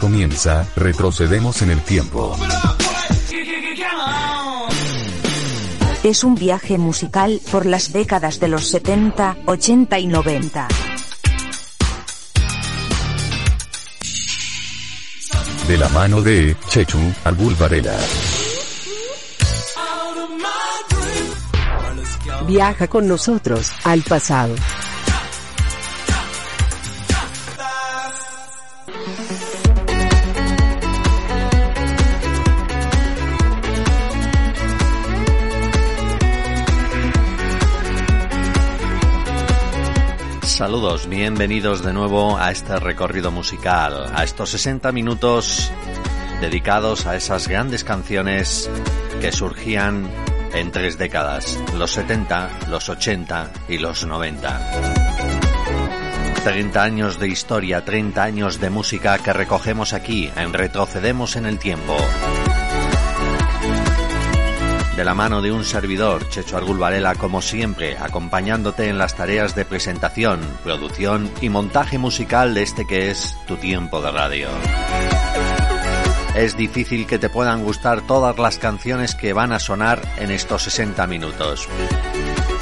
comienza, retrocedemos en el tiempo. Es un viaje musical por las décadas de los 70, 80 y 90. De la mano de Chechu Arbul Varela. Viaja con nosotros al pasado. Saludos, bienvenidos de nuevo a este recorrido musical, a estos 60 minutos dedicados a esas grandes canciones que surgían en tres décadas, los 70, los 80 y los 90. 30 años de historia, 30 años de música que recogemos aquí en Retrocedemos en el Tiempo de la mano de un servidor, Checho Argul Varela, como siempre, acompañándote en las tareas de presentación, producción y montaje musical de este que es tu tiempo de radio. Es difícil que te puedan gustar todas las canciones que van a sonar en estos 60 minutos.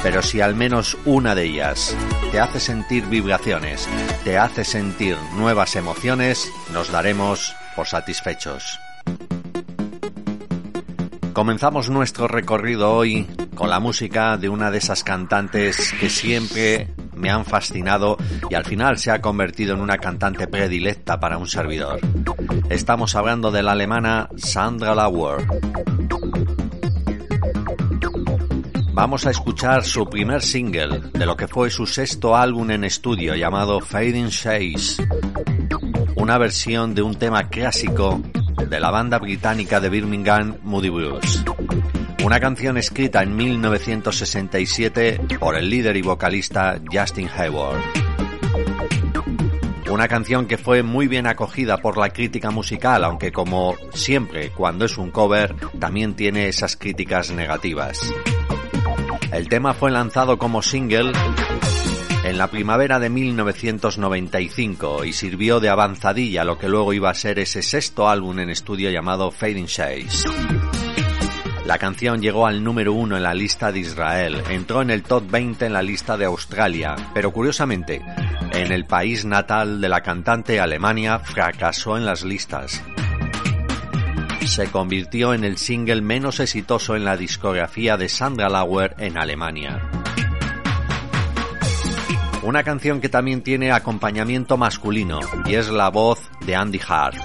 Pero si al menos una de ellas te hace sentir vibraciones, te hace sentir nuevas emociones, nos daremos por satisfechos. Comenzamos nuestro recorrido hoy con la música de una de esas cantantes que siempre me han fascinado y al final se ha convertido en una cantante predilecta para un servidor. Estamos hablando de la alemana Sandra Lauer. Vamos a escuchar su primer single de lo que fue su sexto álbum en estudio llamado Fading Shades, una versión de un tema clásico de la banda británica de Birmingham Moody Blues. Una canción escrita en 1967 por el líder y vocalista Justin Hayward. Una canción que fue muy bien acogida por la crítica musical, aunque como siempre cuando es un cover también tiene esas críticas negativas. El tema fue lanzado como single en la primavera de 1995 y sirvió de avanzadilla lo que luego iba a ser ese sexto álbum en estudio llamado Fading Shades. La canción llegó al número uno en la lista de Israel, entró en el top 20 en la lista de Australia, pero curiosamente, en el país natal de la cantante Alemania fracasó en las listas. Se convirtió en el single menos exitoso en la discografía de Sandra Lauer en Alemania. Una canción que también tiene acompañamiento masculino y es la voz de Andy Hart.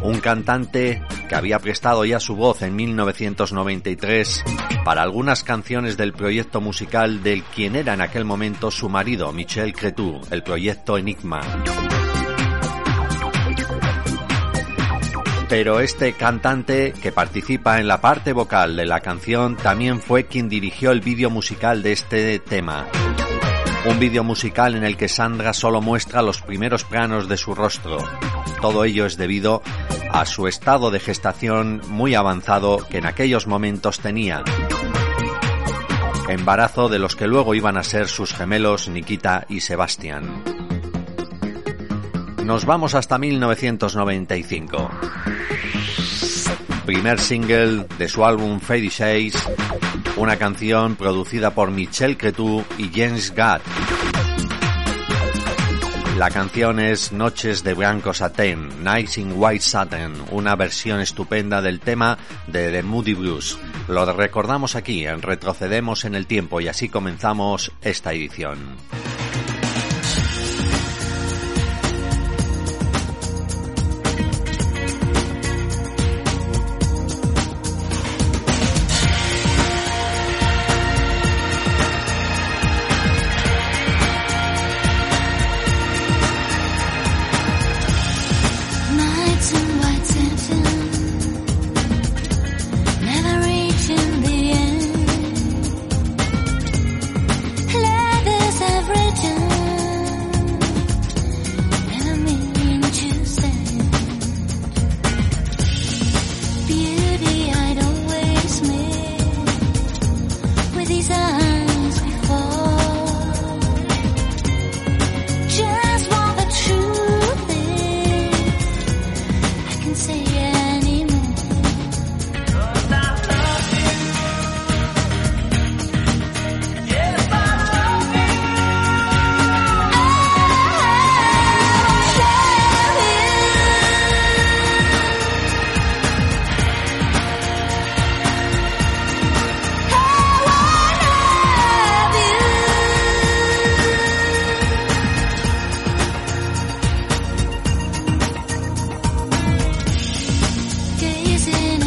Un cantante que había prestado ya su voz en 1993 para algunas canciones del proyecto musical del quien era en aquel momento su marido, Michel Cretu, el proyecto Enigma. Pero este cantante que participa en la parte vocal de la canción también fue quien dirigió el vídeo musical de este tema. Un vídeo musical en el que Sandra solo muestra los primeros planos de su rostro. Todo ello es debido a su estado de gestación muy avanzado que en aquellos momentos tenía. Embarazo de los que luego iban a ser sus gemelos Nikita y Sebastián. Nos vamos hasta 1995. Primer single de su álbum Fady Shades una canción producida por Michel Cretu y James Gatt. La canción es Noches de Blanco Satén, Nights in White Satin, una versión estupenda del tema de The Moody Blues. Lo recordamos aquí, en retrocedemos en el tiempo y así comenzamos esta edición. Is?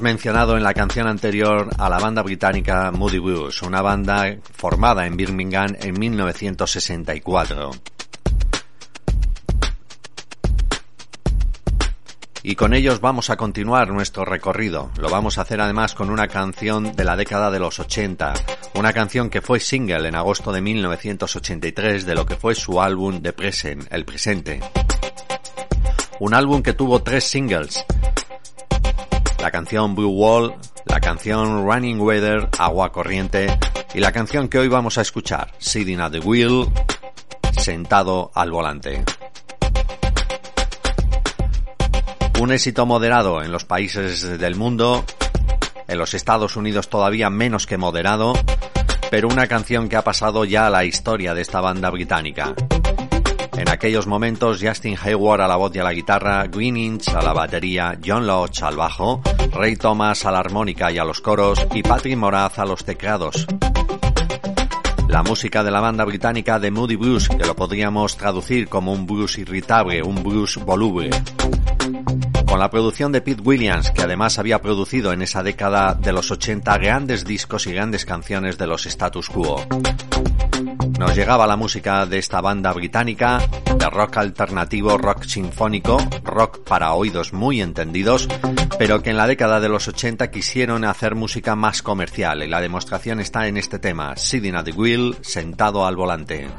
Mencionado en la canción anterior a la banda británica Moody Blues, una banda formada en Birmingham en 1964. Y con ellos vamos a continuar nuestro recorrido. Lo vamos a hacer además con una canción de la década de los 80, una canción que fue single en agosto de 1983 de lo que fue su álbum The Present, El Presente. Un álbum que tuvo tres singles. La canción Blue Wall, la canción Running Weather, Agua Corriente y la canción que hoy vamos a escuchar, Sitting at the Wheel, Sentado al Volante. Un éxito moderado en los países del mundo, en los Estados Unidos todavía menos que moderado, pero una canción que ha pasado ya a la historia de esta banda británica. En aquellos momentos, Justin Hayward a la voz y a la guitarra, Green Inch a la batería, John Lodge al bajo, Ray Thomas a la armónica y a los coros y Patrick Moraz a los teclados. La música de la banda británica de Moody Blues, que lo podríamos traducir como un blues irritable, un blues voluble con la producción de Pete Williams, que además había producido en esa década de los 80 grandes discos y grandes canciones de los status quo. Nos llegaba la música de esta banda británica, de rock alternativo, rock sinfónico, rock para oídos muy entendidos, pero que en la década de los 80 quisieron hacer música más comercial y la demostración está en este tema, Sitting at the Wheel, sentado al volante.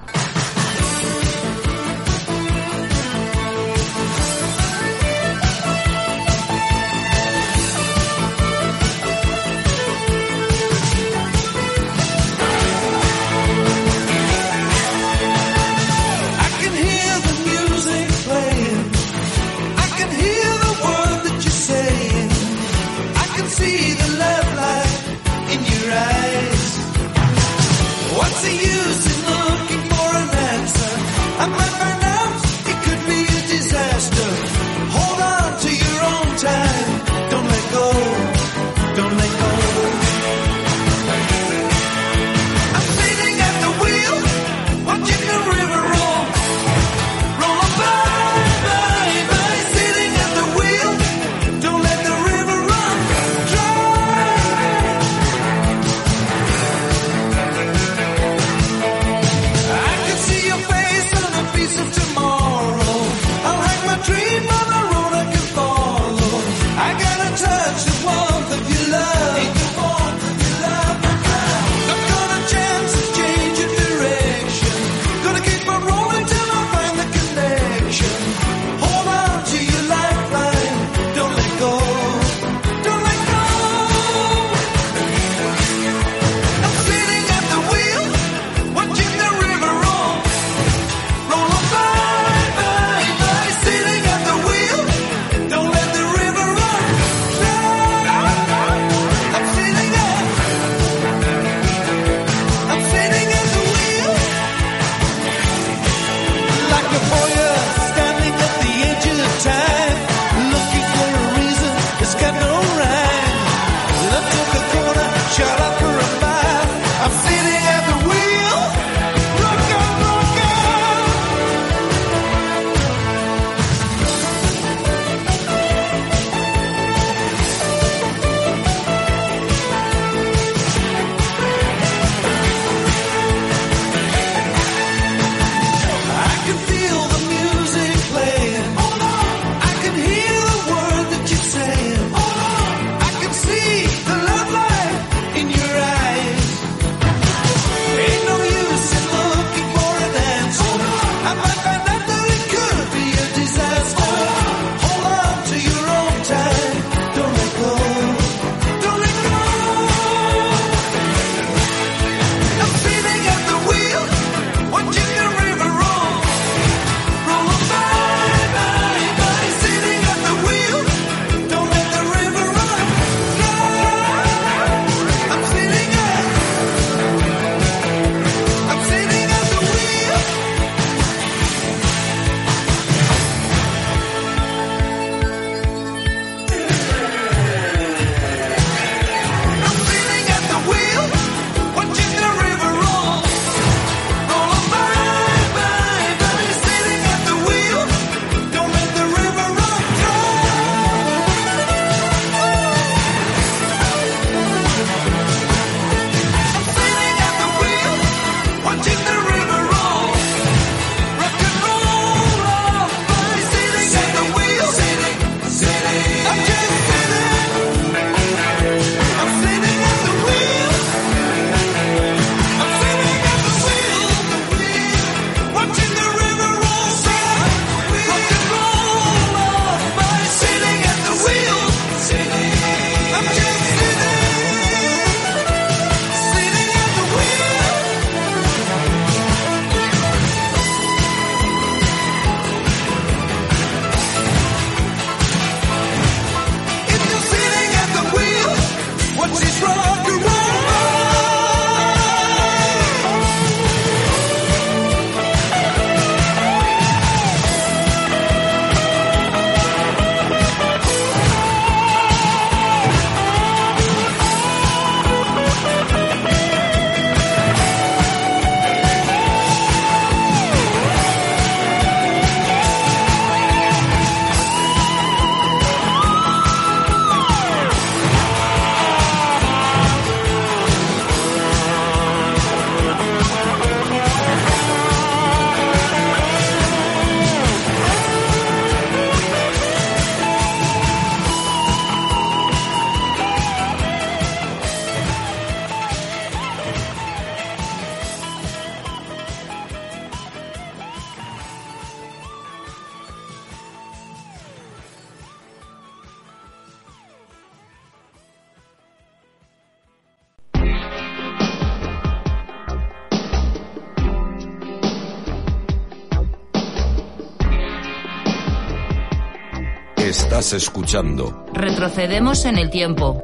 Estás escuchando. Retrocedemos en el tiempo.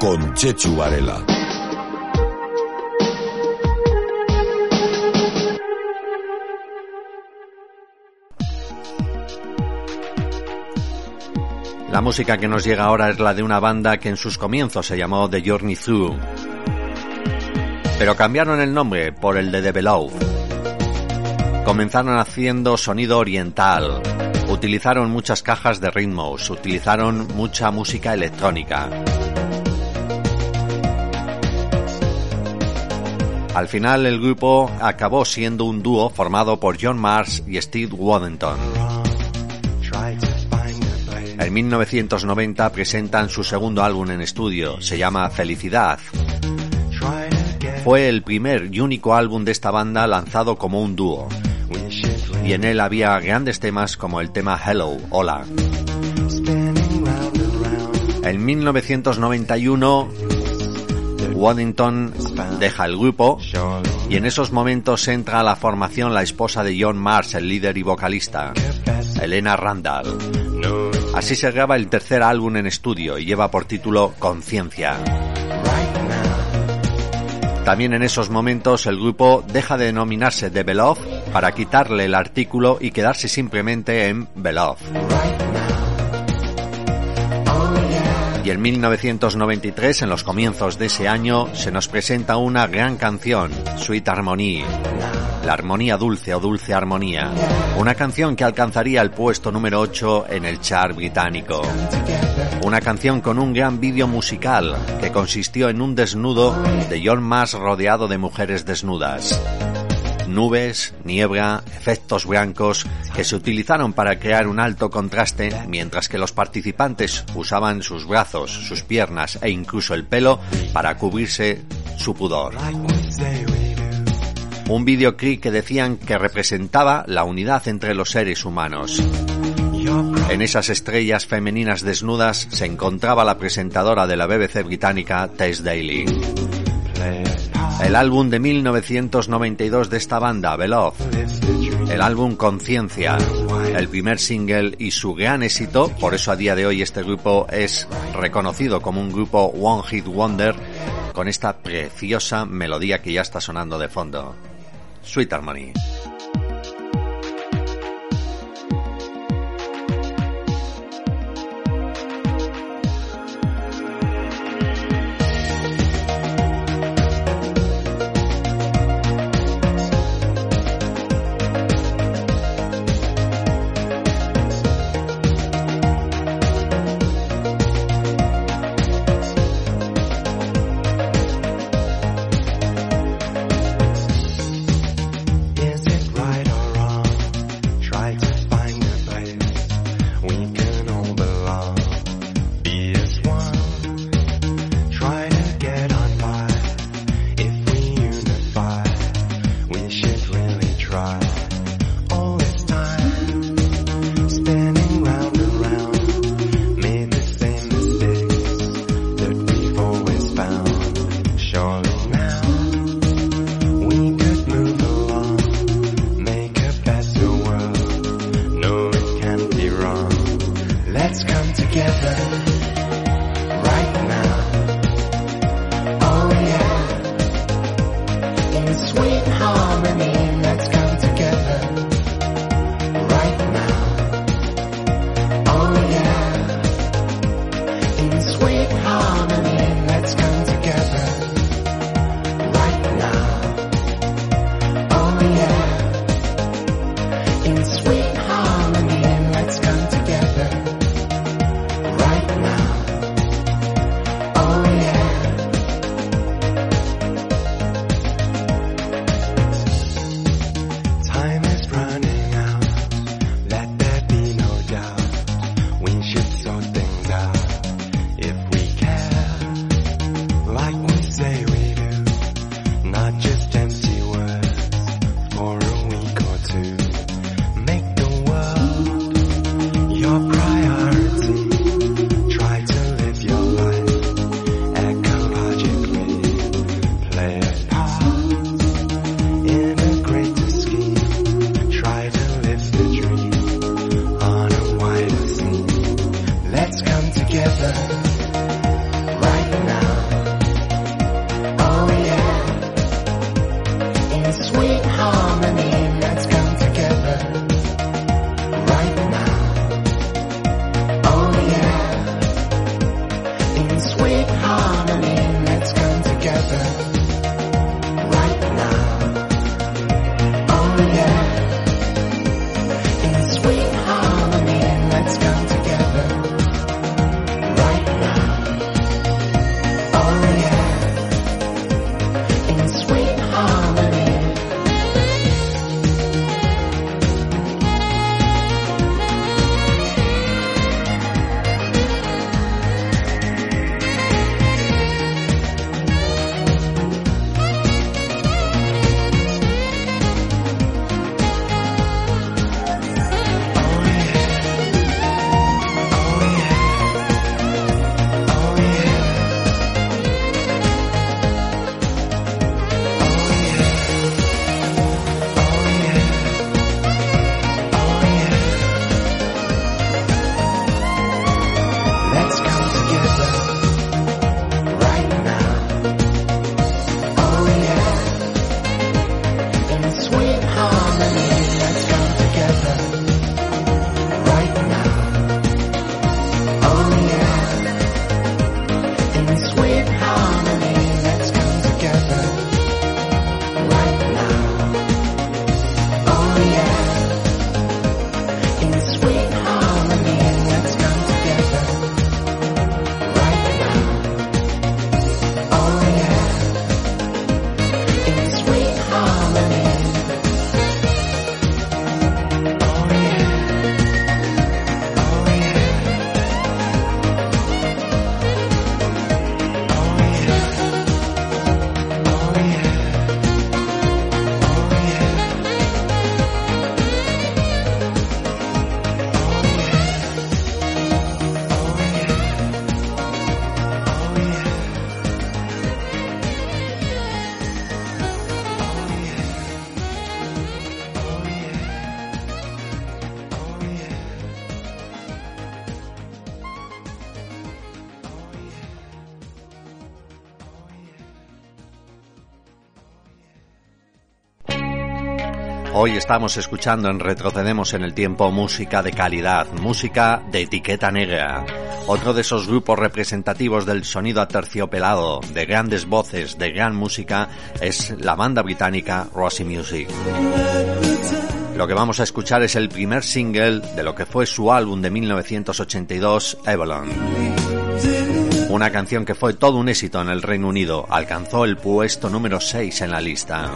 Con Chechu Varela. La música que nos llega ahora es la de una banda que en sus comienzos se llamó The Journey Through. Pero cambiaron el nombre por el de The Below. Comenzaron haciendo sonido oriental. Utilizaron muchas cajas de ritmos, utilizaron mucha música electrónica. Al final el grupo acabó siendo un dúo formado por John Mars y Steve Waddington. En 1990 presentan su segundo álbum en estudio, se llama Felicidad. Fue el primer y único álbum de esta banda lanzado como un dúo. Y en él había grandes temas como el tema Hello, Hola. En 1991 Waddington deja el grupo y en esos momentos entra a la formación la esposa de John Mars, el líder y vocalista, Elena Randall. Así se graba el tercer álbum en estudio y lleva por título Conciencia. También en esos momentos el grupo deja de denominarse The Belov para quitarle el artículo y quedarse simplemente en Belov. Y en 1993, en los comienzos de ese año, se nos presenta una gran canción, Sweet Harmony, la armonía dulce o dulce armonía, una canción que alcanzaría el puesto número 8 en el chart británico. Una canción con un gran vídeo musical que consistió en un desnudo de John Mass rodeado de mujeres desnudas nubes, niebla, efectos blancos que se utilizaron para crear un alto contraste mientras que los participantes usaban sus brazos, sus piernas e incluso el pelo para cubrirse su pudor. Un videoclip que decían que representaba la unidad entre los seres humanos. En esas estrellas femeninas desnudas se encontraba la presentadora de la BBC británica Tess Daly. El álbum de 1992 de esta banda, Belov. El álbum Conciencia. El primer single y su gran éxito, por eso a día de hoy este grupo es reconocido como un grupo One Hit Wonder con esta preciosa melodía que ya está sonando de fondo. Sweet Harmony. Hoy estamos escuchando en Retrocedemos en el Tiempo música de calidad, música de etiqueta negra. Otro de esos grupos representativos del sonido aterciopelado, de grandes voces, de gran música, es la banda británica Rossi Music. Lo que vamos a escuchar es el primer single de lo que fue su álbum de 1982, Avalon. Una canción que fue todo un éxito en el Reino Unido, alcanzó el puesto número 6 en la lista.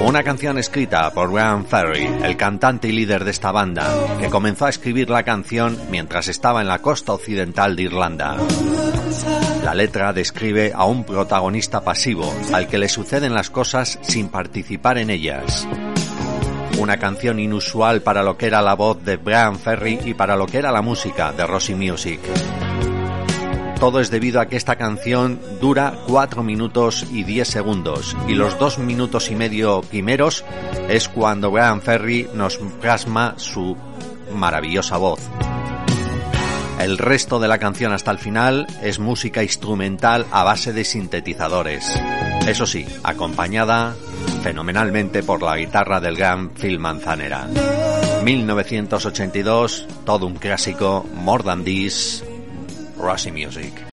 Una canción escrita por Graham Ferry, el cantante y líder de esta banda, que comenzó a escribir la canción mientras estaba en la costa occidental de Irlanda. La letra describe a un protagonista pasivo, al que le suceden las cosas sin participar en ellas. Una canción inusual para lo que era la voz de Graham Ferry y para lo que era la música de Rossi Music todo es debido a que esta canción dura 4 minutos y 10 segundos y los 2 minutos y medio primeros es cuando Graham Ferry nos plasma su maravillosa voz. El resto de la canción hasta el final es música instrumental a base de sintetizadores. Eso sí, acompañada fenomenalmente por la guitarra del gran Phil Manzanera. 1982, todo un clásico, More Than This, Rossi Music.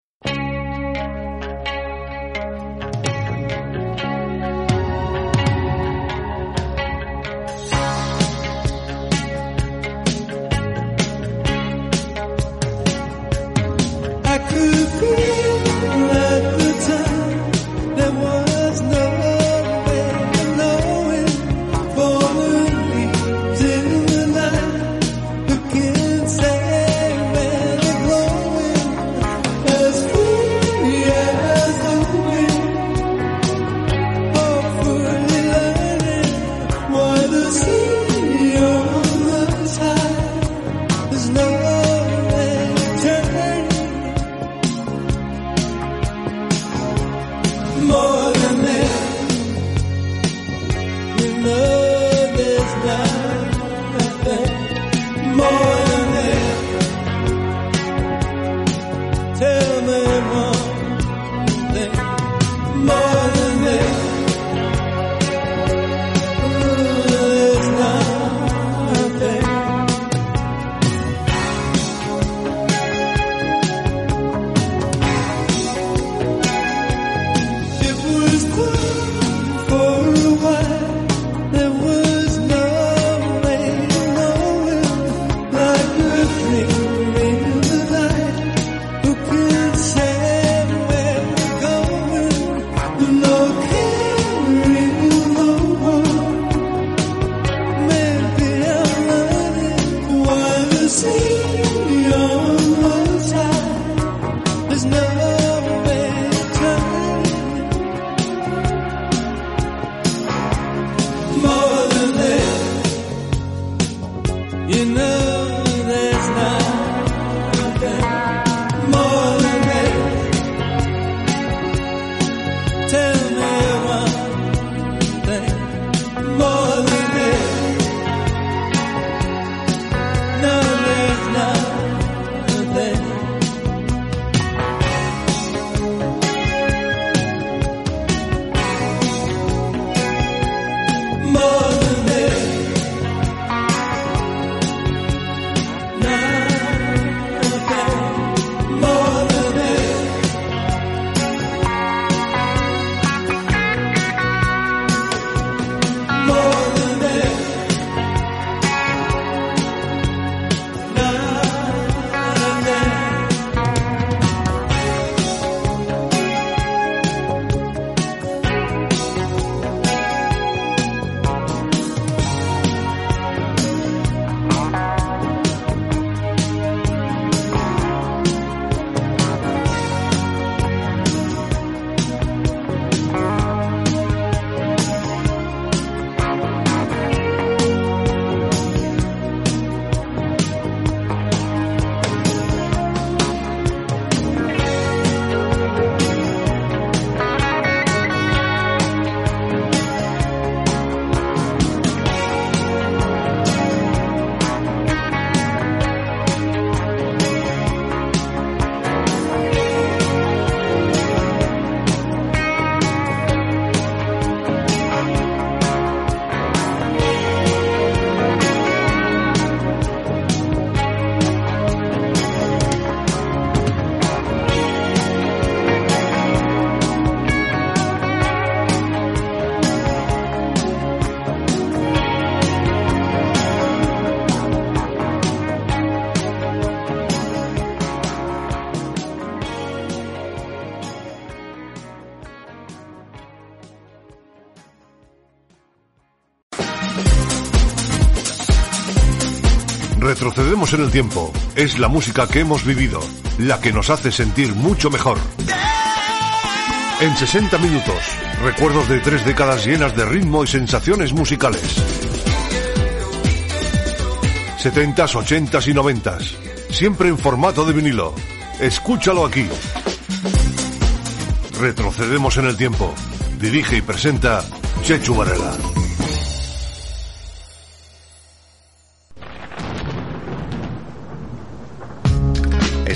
Retrocedemos en el tiempo. Es la música que hemos vivido, la que nos hace sentir mucho mejor. En 60 minutos, recuerdos de tres décadas llenas de ritmo y sensaciones musicales. 70s, 80s y 90s. Siempre en formato de vinilo. Escúchalo aquí. Retrocedemos en el tiempo. Dirige y presenta Chechu Varela.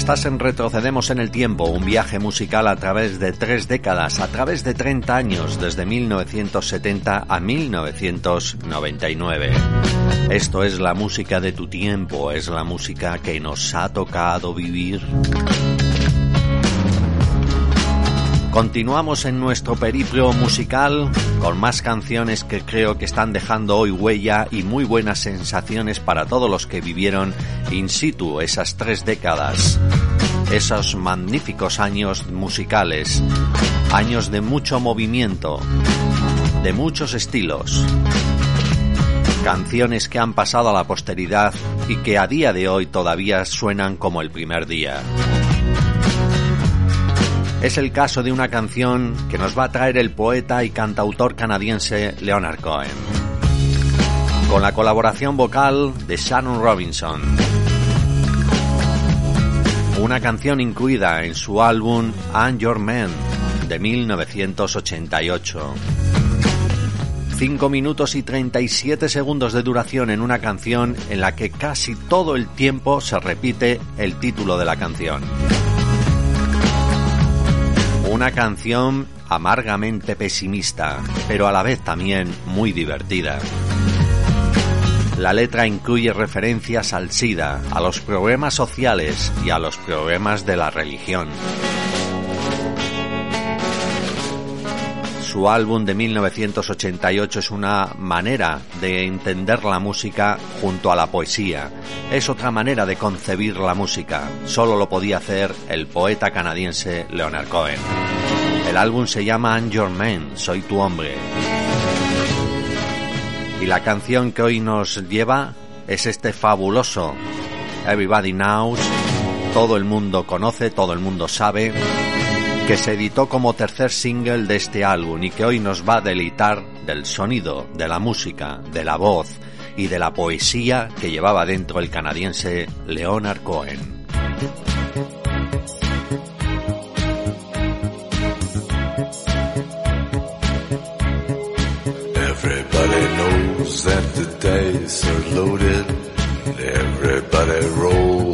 Estás en Retrocedemos en el Tiempo, un viaje musical a través de tres décadas, a través de 30 años, desde 1970 a 1999. Esto es la música de tu tiempo, es la música que nos ha tocado vivir. Continuamos en nuestro periplo musical con más canciones que creo que están dejando hoy huella y muy buenas sensaciones para todos los que vivieron in situ esas tres décadas, esos magníficos años musicales, años de mucho movimiento, de muchos estilos, canciones que han pasado a la posteridad y que a día de hoy todavía suenan como el primer día. Es el caso de una canción que nos va a traer el poeta y cantautor canadiense Leonard Cohen, con la colaboración vocal de Shannon Robinson. Una canción incluida en su álbum I'm Your Man de 1988. 5 minutos y 37 segundos de duración en una canción en la que casi todo el tiempo se repite el título de la canción. Una canción amargamente pesimista, pero a la vez también muy divertida. La letra incluye referencias al SIDA, a los problemas sociales y a los problemas de la religión. Su álbum de 1988 es una manera de entender la música junto a la poesía. Es otra manera de concebir la música. Solo lo podía hacer el poeta canadiense Leonard Cohen. El álbum se llama I'm Your Man, Soy tu hombre. Y la canción que hoy nos lleva es este fabuloso Everybody Knows, todo el mundo conoce, todo el mundo sabe, que se editó como tercer single de este álbum y que hoy nos va a deleitar del sonido, de la música, de la voz y de la poesía que llevaba dentro el canadiense Leonard Cohen. Everybody knows that the dice are loaded. Everybody rolls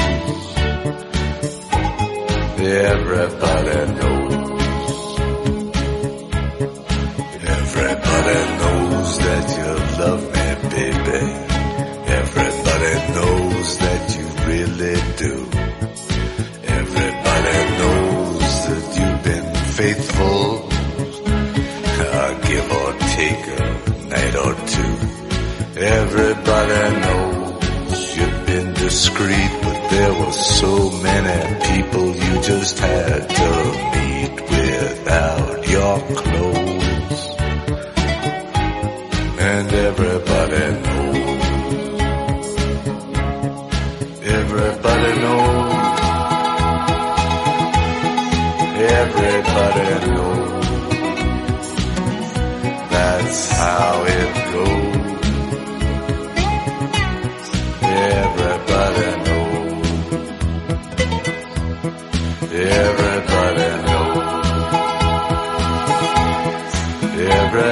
Everybody knows. Everybody knows that you love me, baby. Everybody knows that you really do. Everybody knows that you've been faithful. Uh, give or take a night or two. Everybody knows you've been discreet, there were so many people you just had to meet without your clothes. And everybody knows. Everybody knows. Everybody knows. That's how it goes.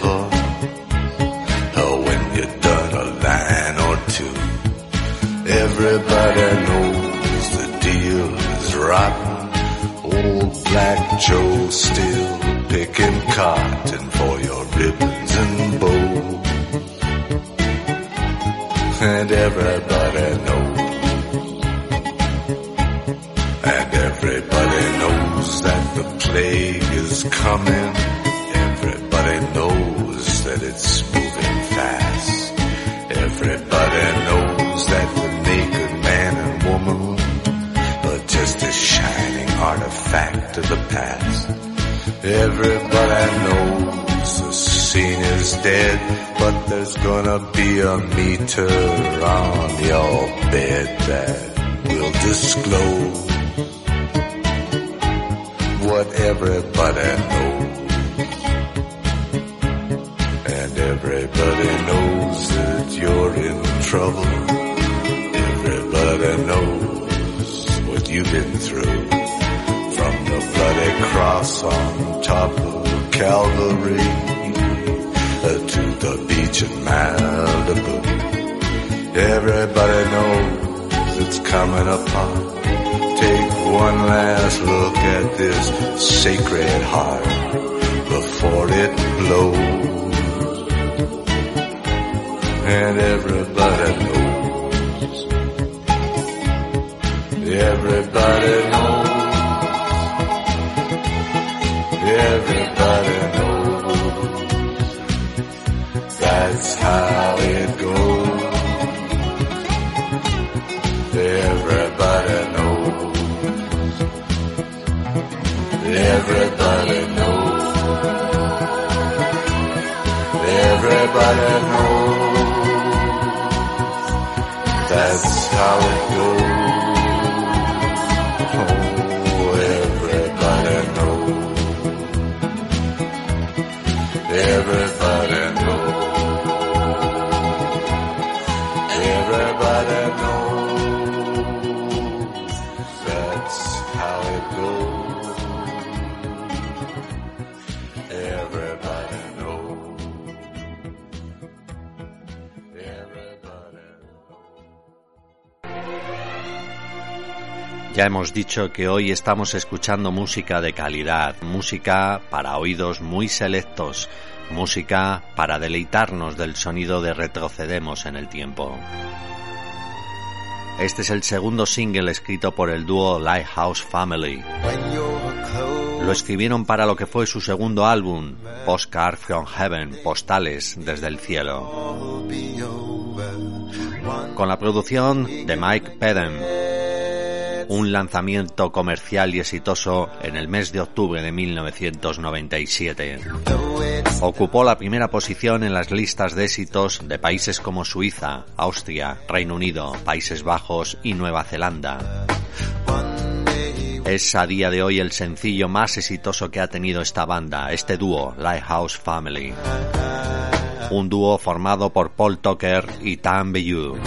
forever. Or when you're done a line or two. Everybody knows the deal is rotten. Old Black Joe still picking cotton for your ribbons and bows. And everybody knows. And everybody knows that the plague is coming. Past. Everybody knows the scene is dead, but there's gonna be a meter on your bed that will disclose what everybody knows. And everybody knows that you're in trouble. Everybody knows what you've been through. On top of Calvary uh, to the beach in Malibu. Everybody knows it's coming apart. Take one last look at this sacred heart before it blows. And everybody knows. Everybody knows. Everybody knows. That's how it goes. Oh, everybody knows. Everybody knows. Ya hemos dicho que hoy estamos escuchando música de calidad, música para oídos muy selectos, música para deleitarnos del sonido de retrocedemos en el tiempo. Este es el segundo single escrito por el dúo Lighthouse Family. Lo escribieron para lo que fue su segundo álbum, Postcard from Heaven, Postales desde el cielo. Con la producción de Mike Pedden, un lanzamiento comercial y exitoso en el mes de octubre de 1997. Ocupó la primera posición en las listas de éxitos de países como Suiza, Austria, Reino Unido, Países Bajos y Nueva Zelanda. Es a día de hoy el sencillo más exitoso que ha tenido esta banda, este dúo, Lighthouse Family. Un dúo formado por Paul Tucker y Tam Bellew.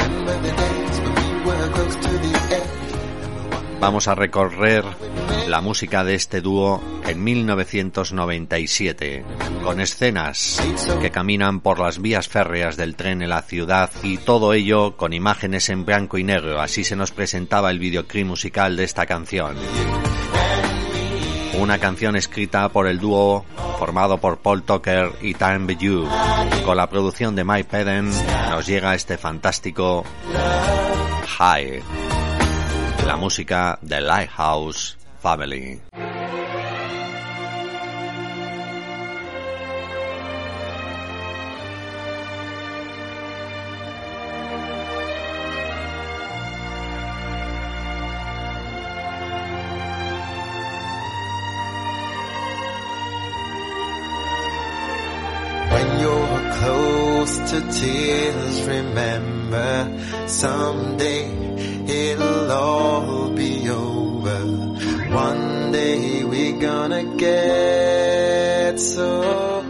Vamos a recorrer la música de este dúo en 1997, con escenas que caminan por las vías férreas del tren en la ciudad y todo ello con imágenes en blanco y negro. Así se nos presentaba el videoclip musical de esta canción. Una canción escrita por el dúo formado por Paul Tucker y Time Bellew. Con la producción de Mike Pedden nos llega este fantástico High la música de Lighthouse Family. Close to tears, remember someday it'll all be over. One day we're gonna get so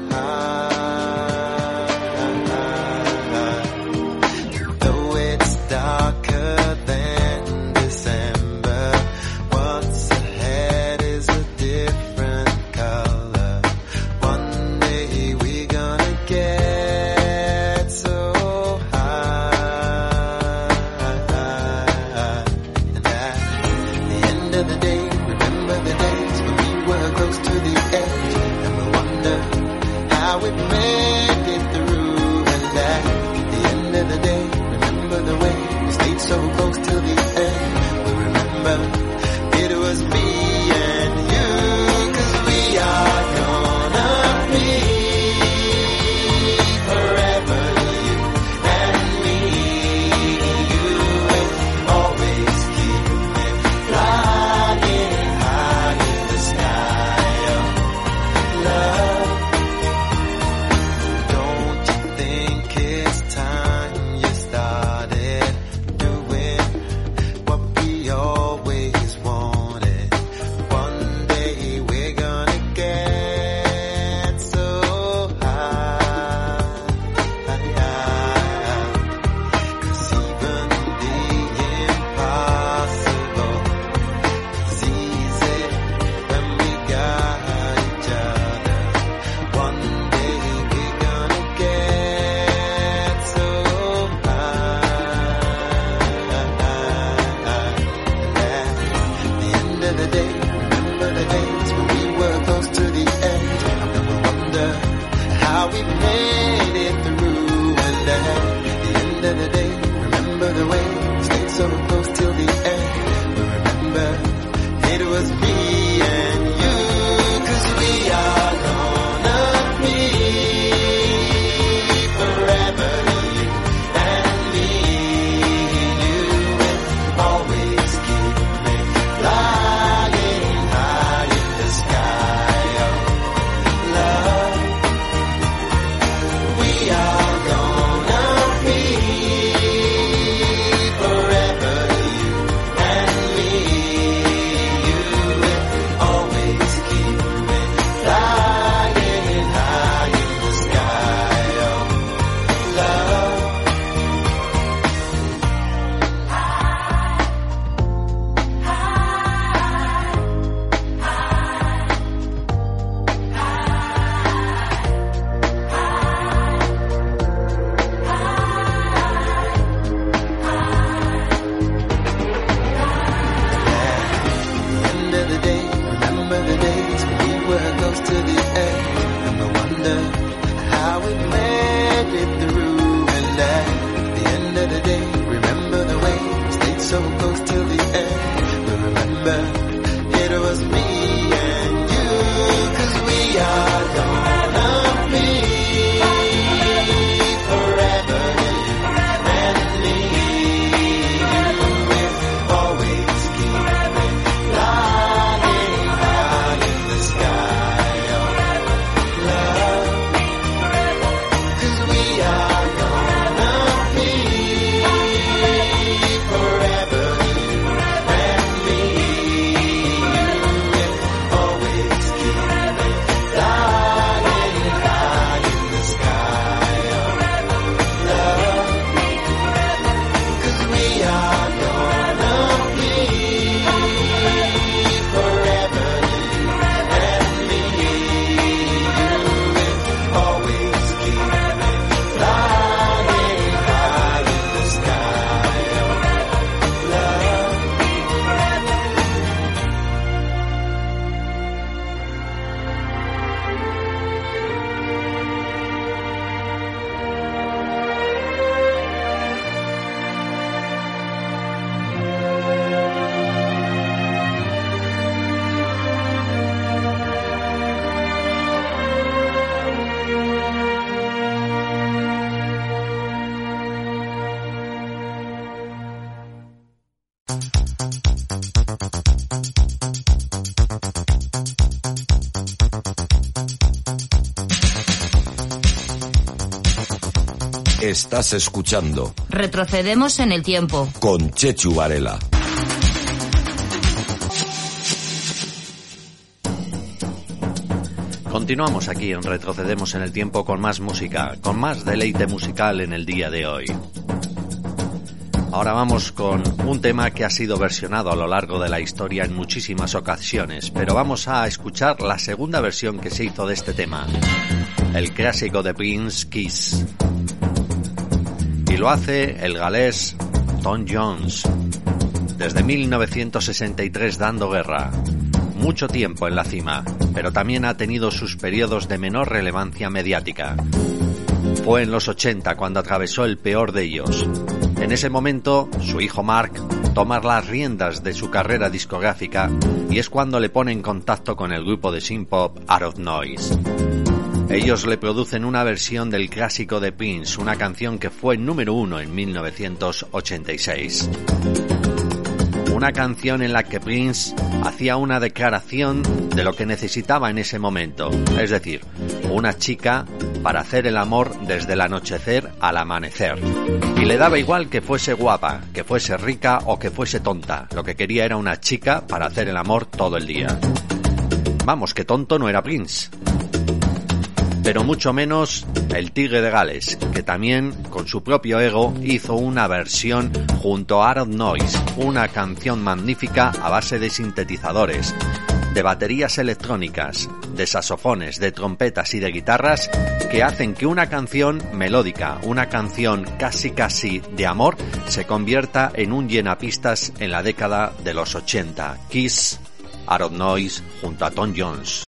Estás escuchando Retrocedemos en el tiempo. con Chechu Varela. Continuamos aquí en Retrocedemos en el Tiempo con más música, con más deleite musical en el día de hoy. Ahora vamos con un tema que ha sido versionado a lo largo de la historia en muchísimas ocasiones, pero vamos a escuchar la segunda versión que se hizo de este tema, el clásico de Prince Kiss. Y lo hace el galés Tom Jones, desde 1963 dando guerra. Mucho tiempo en la cima, pero también ha tenido sus periodos de menor relevancia mediática. Fue en los 80 cuando atravesó el peor de ellos. En ese momento, su hijo Mark toma las riendas de su carrera discográfica y es cuando le pone en contacto con el grupo de synth pop Out of Noise. Ellos le producen una versión del clásico de Prince, una canción que fue número uno en 1986. Una canción en la que Prince hacía una declaración de lo que necesitaba en ese momento, es decir, una chica para hacer el amor desde el anochecer al amanecer. Y le daba igual que fuese guapa, que fuese rica o que fuese tonta, lo que quería era una chica para hacer el amor todo el día. Vamos, que tonto no era Prince pero mucho menos el Tigre de Gales, que también, con su propio ego, hizo una versión junto a Aaron Noise, una canción magnífica a base de sintetizadores, de baterías electrónicas, de saxofones, de trompetas y de guitarras que hacen que una canción melódica, una canción casi casi de amor, se convierta en un llenapistas en la década de los 80. Kiss, Aaron Noise junto a Tom Jones.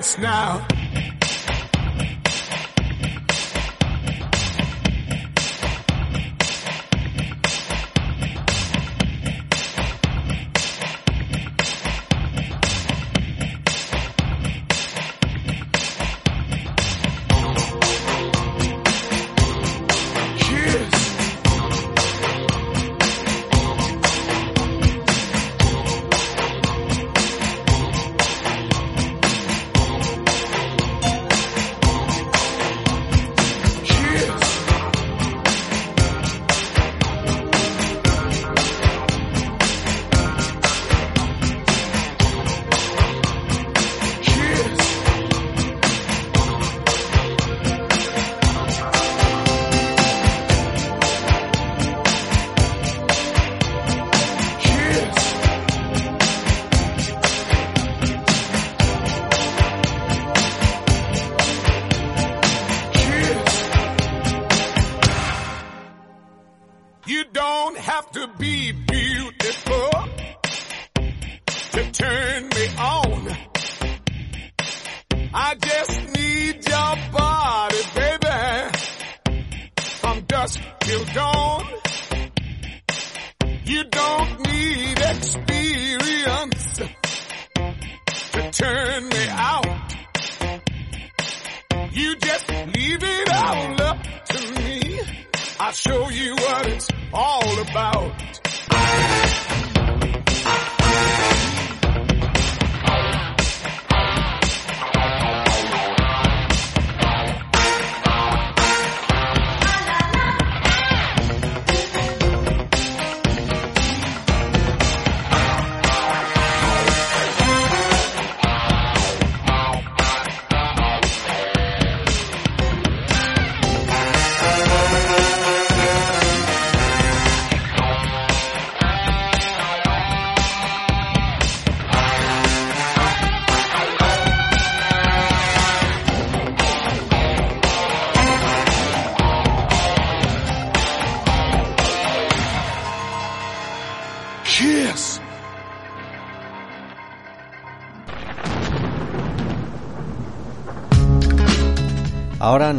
Dance now.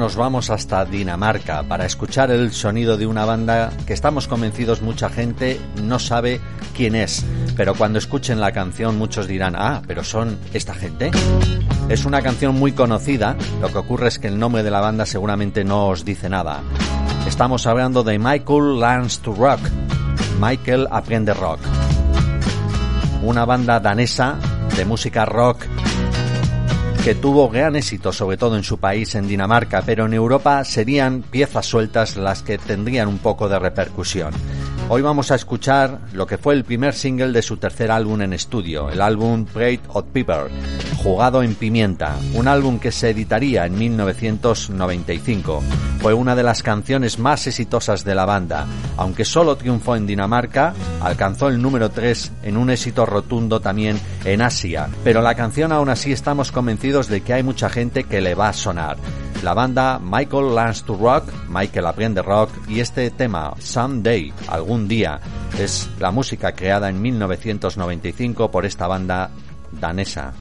Nos vamos hasta Dinamarca para escuchar el sonido de una banda que estamos convencidos mucha gente no sabe quién es, pero cuando escuchen la canción muchos dirán, ah, pero son esta gente. Es una canción muy conocida, lo que ocurre es que el nombre de la banda seguramente no os dice nada. Estamos hablando de Michael Learns to Rock. Michael aprende rock. Una banda danesa de música rock que tuvo gran éxito sobre todo en su país, en Dinamarca, pero en Europa serían piezas sueltas las que tendrían un poco de repercusión. Hoy vamos a escuchar lo que fue el primer single de su tercer álbum en estudio, el álbum Pride of Pepper, jugado en pimienta, un álbum que se editaría en 1995. Fue una de las canciones más exitosas de la banda, aunque solo triunfó en Dinamarca, alcanzó el número 3 en un éxito rotundo también en Asia, pero la canción aún así estamos convencidos de que hay mucha gente que le va a sonar. La banda Michael Learns to Rock, Michael aprende rock y este tema Someday, algún día, es la música creada en 1995 por esta banda danesa.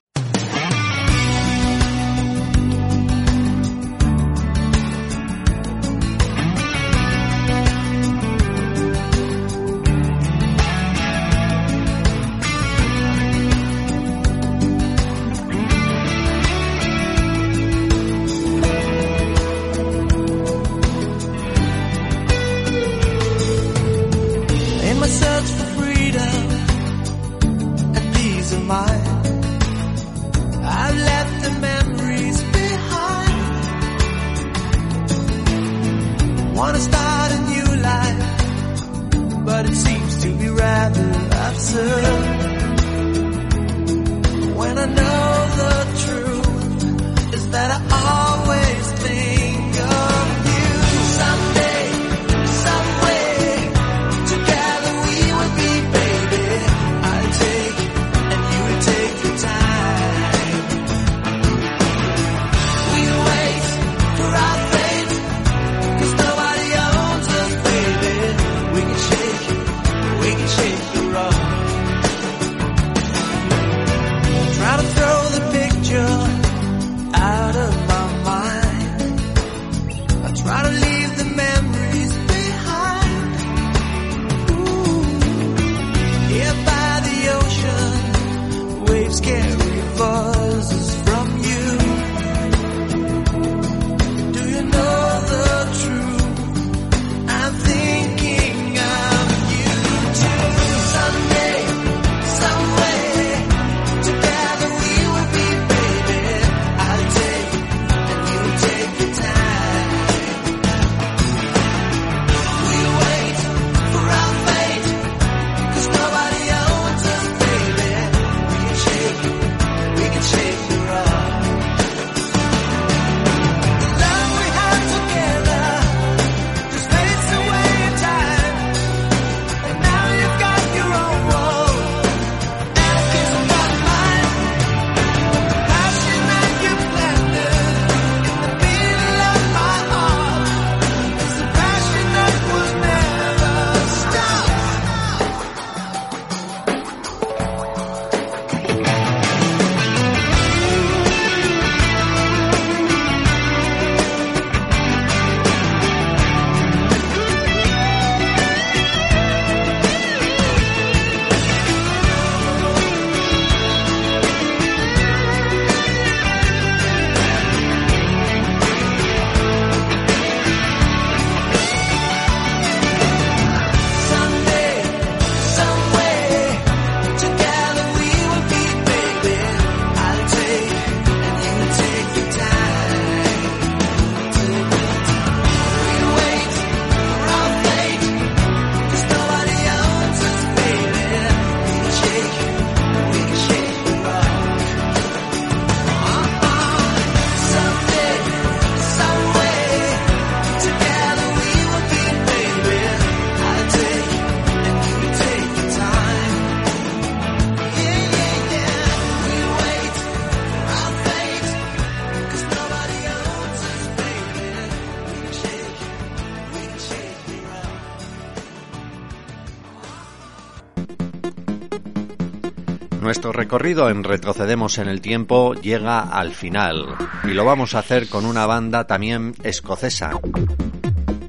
Nuestro recorrido en Retrocedemos en el Tiempo llega al final y lo vamos a hacer con una banda también escocesa.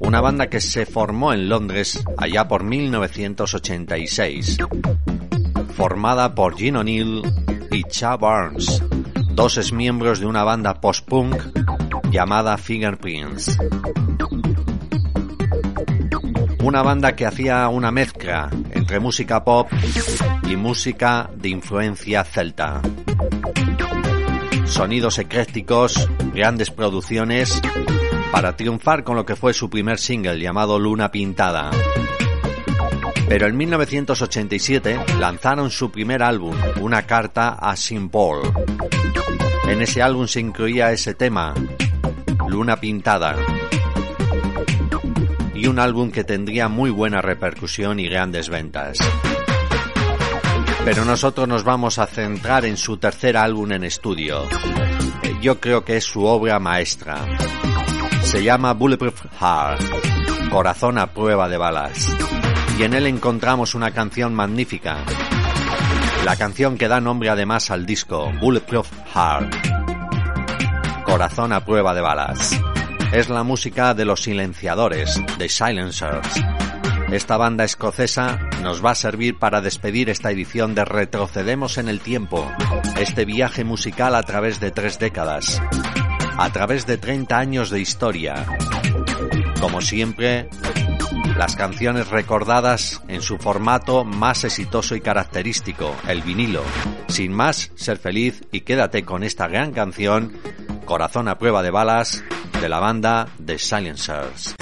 Una banda que se formó en Londres allá por 1986. Formada por Gene O'Neill y Cha Barnes, dos ex miembros de una banda post-punk llamada Fingerprints. Una banda que hacía una mezcla entre música pop y música de influencia celta. Sonidos eclécticos, grandes producciones, para triunfar con lo que fue su primer single llamado Luna Pintada. Pero en 1987 lanzaron su primer álbum, Una carta a St. Paul. En ese álbum se incluía ese tema, Luna Pintada, y un álbum que tendría muy buena repercusión y grandes ventas. Pero nosotros nos vamos a centrar en su tercer álbum en estudio. Yo creo que es su obra maestra. Se llama Bulletproof Heart, Corazón a prueba de balas. Y en él encontramos una canción magnífica. La canción que da nombre además al disco, Bulletproof Heart. Corazón a prueba de balas. Es la música de los silenciadores, de Silencers. Esta banda escocesa nos va a servir para despedir esta edición de Retrocedemos en el Tiempo, este viaje musical a través de tres décadas, a través de 30 años de historia. Como siempre, las canciones recordadas en su formato más exitoso y característico, el vinilo. Sin más, ser feliz y quédate con esta gran canción, Corazón a prueba de balas, de la banda The Silencers.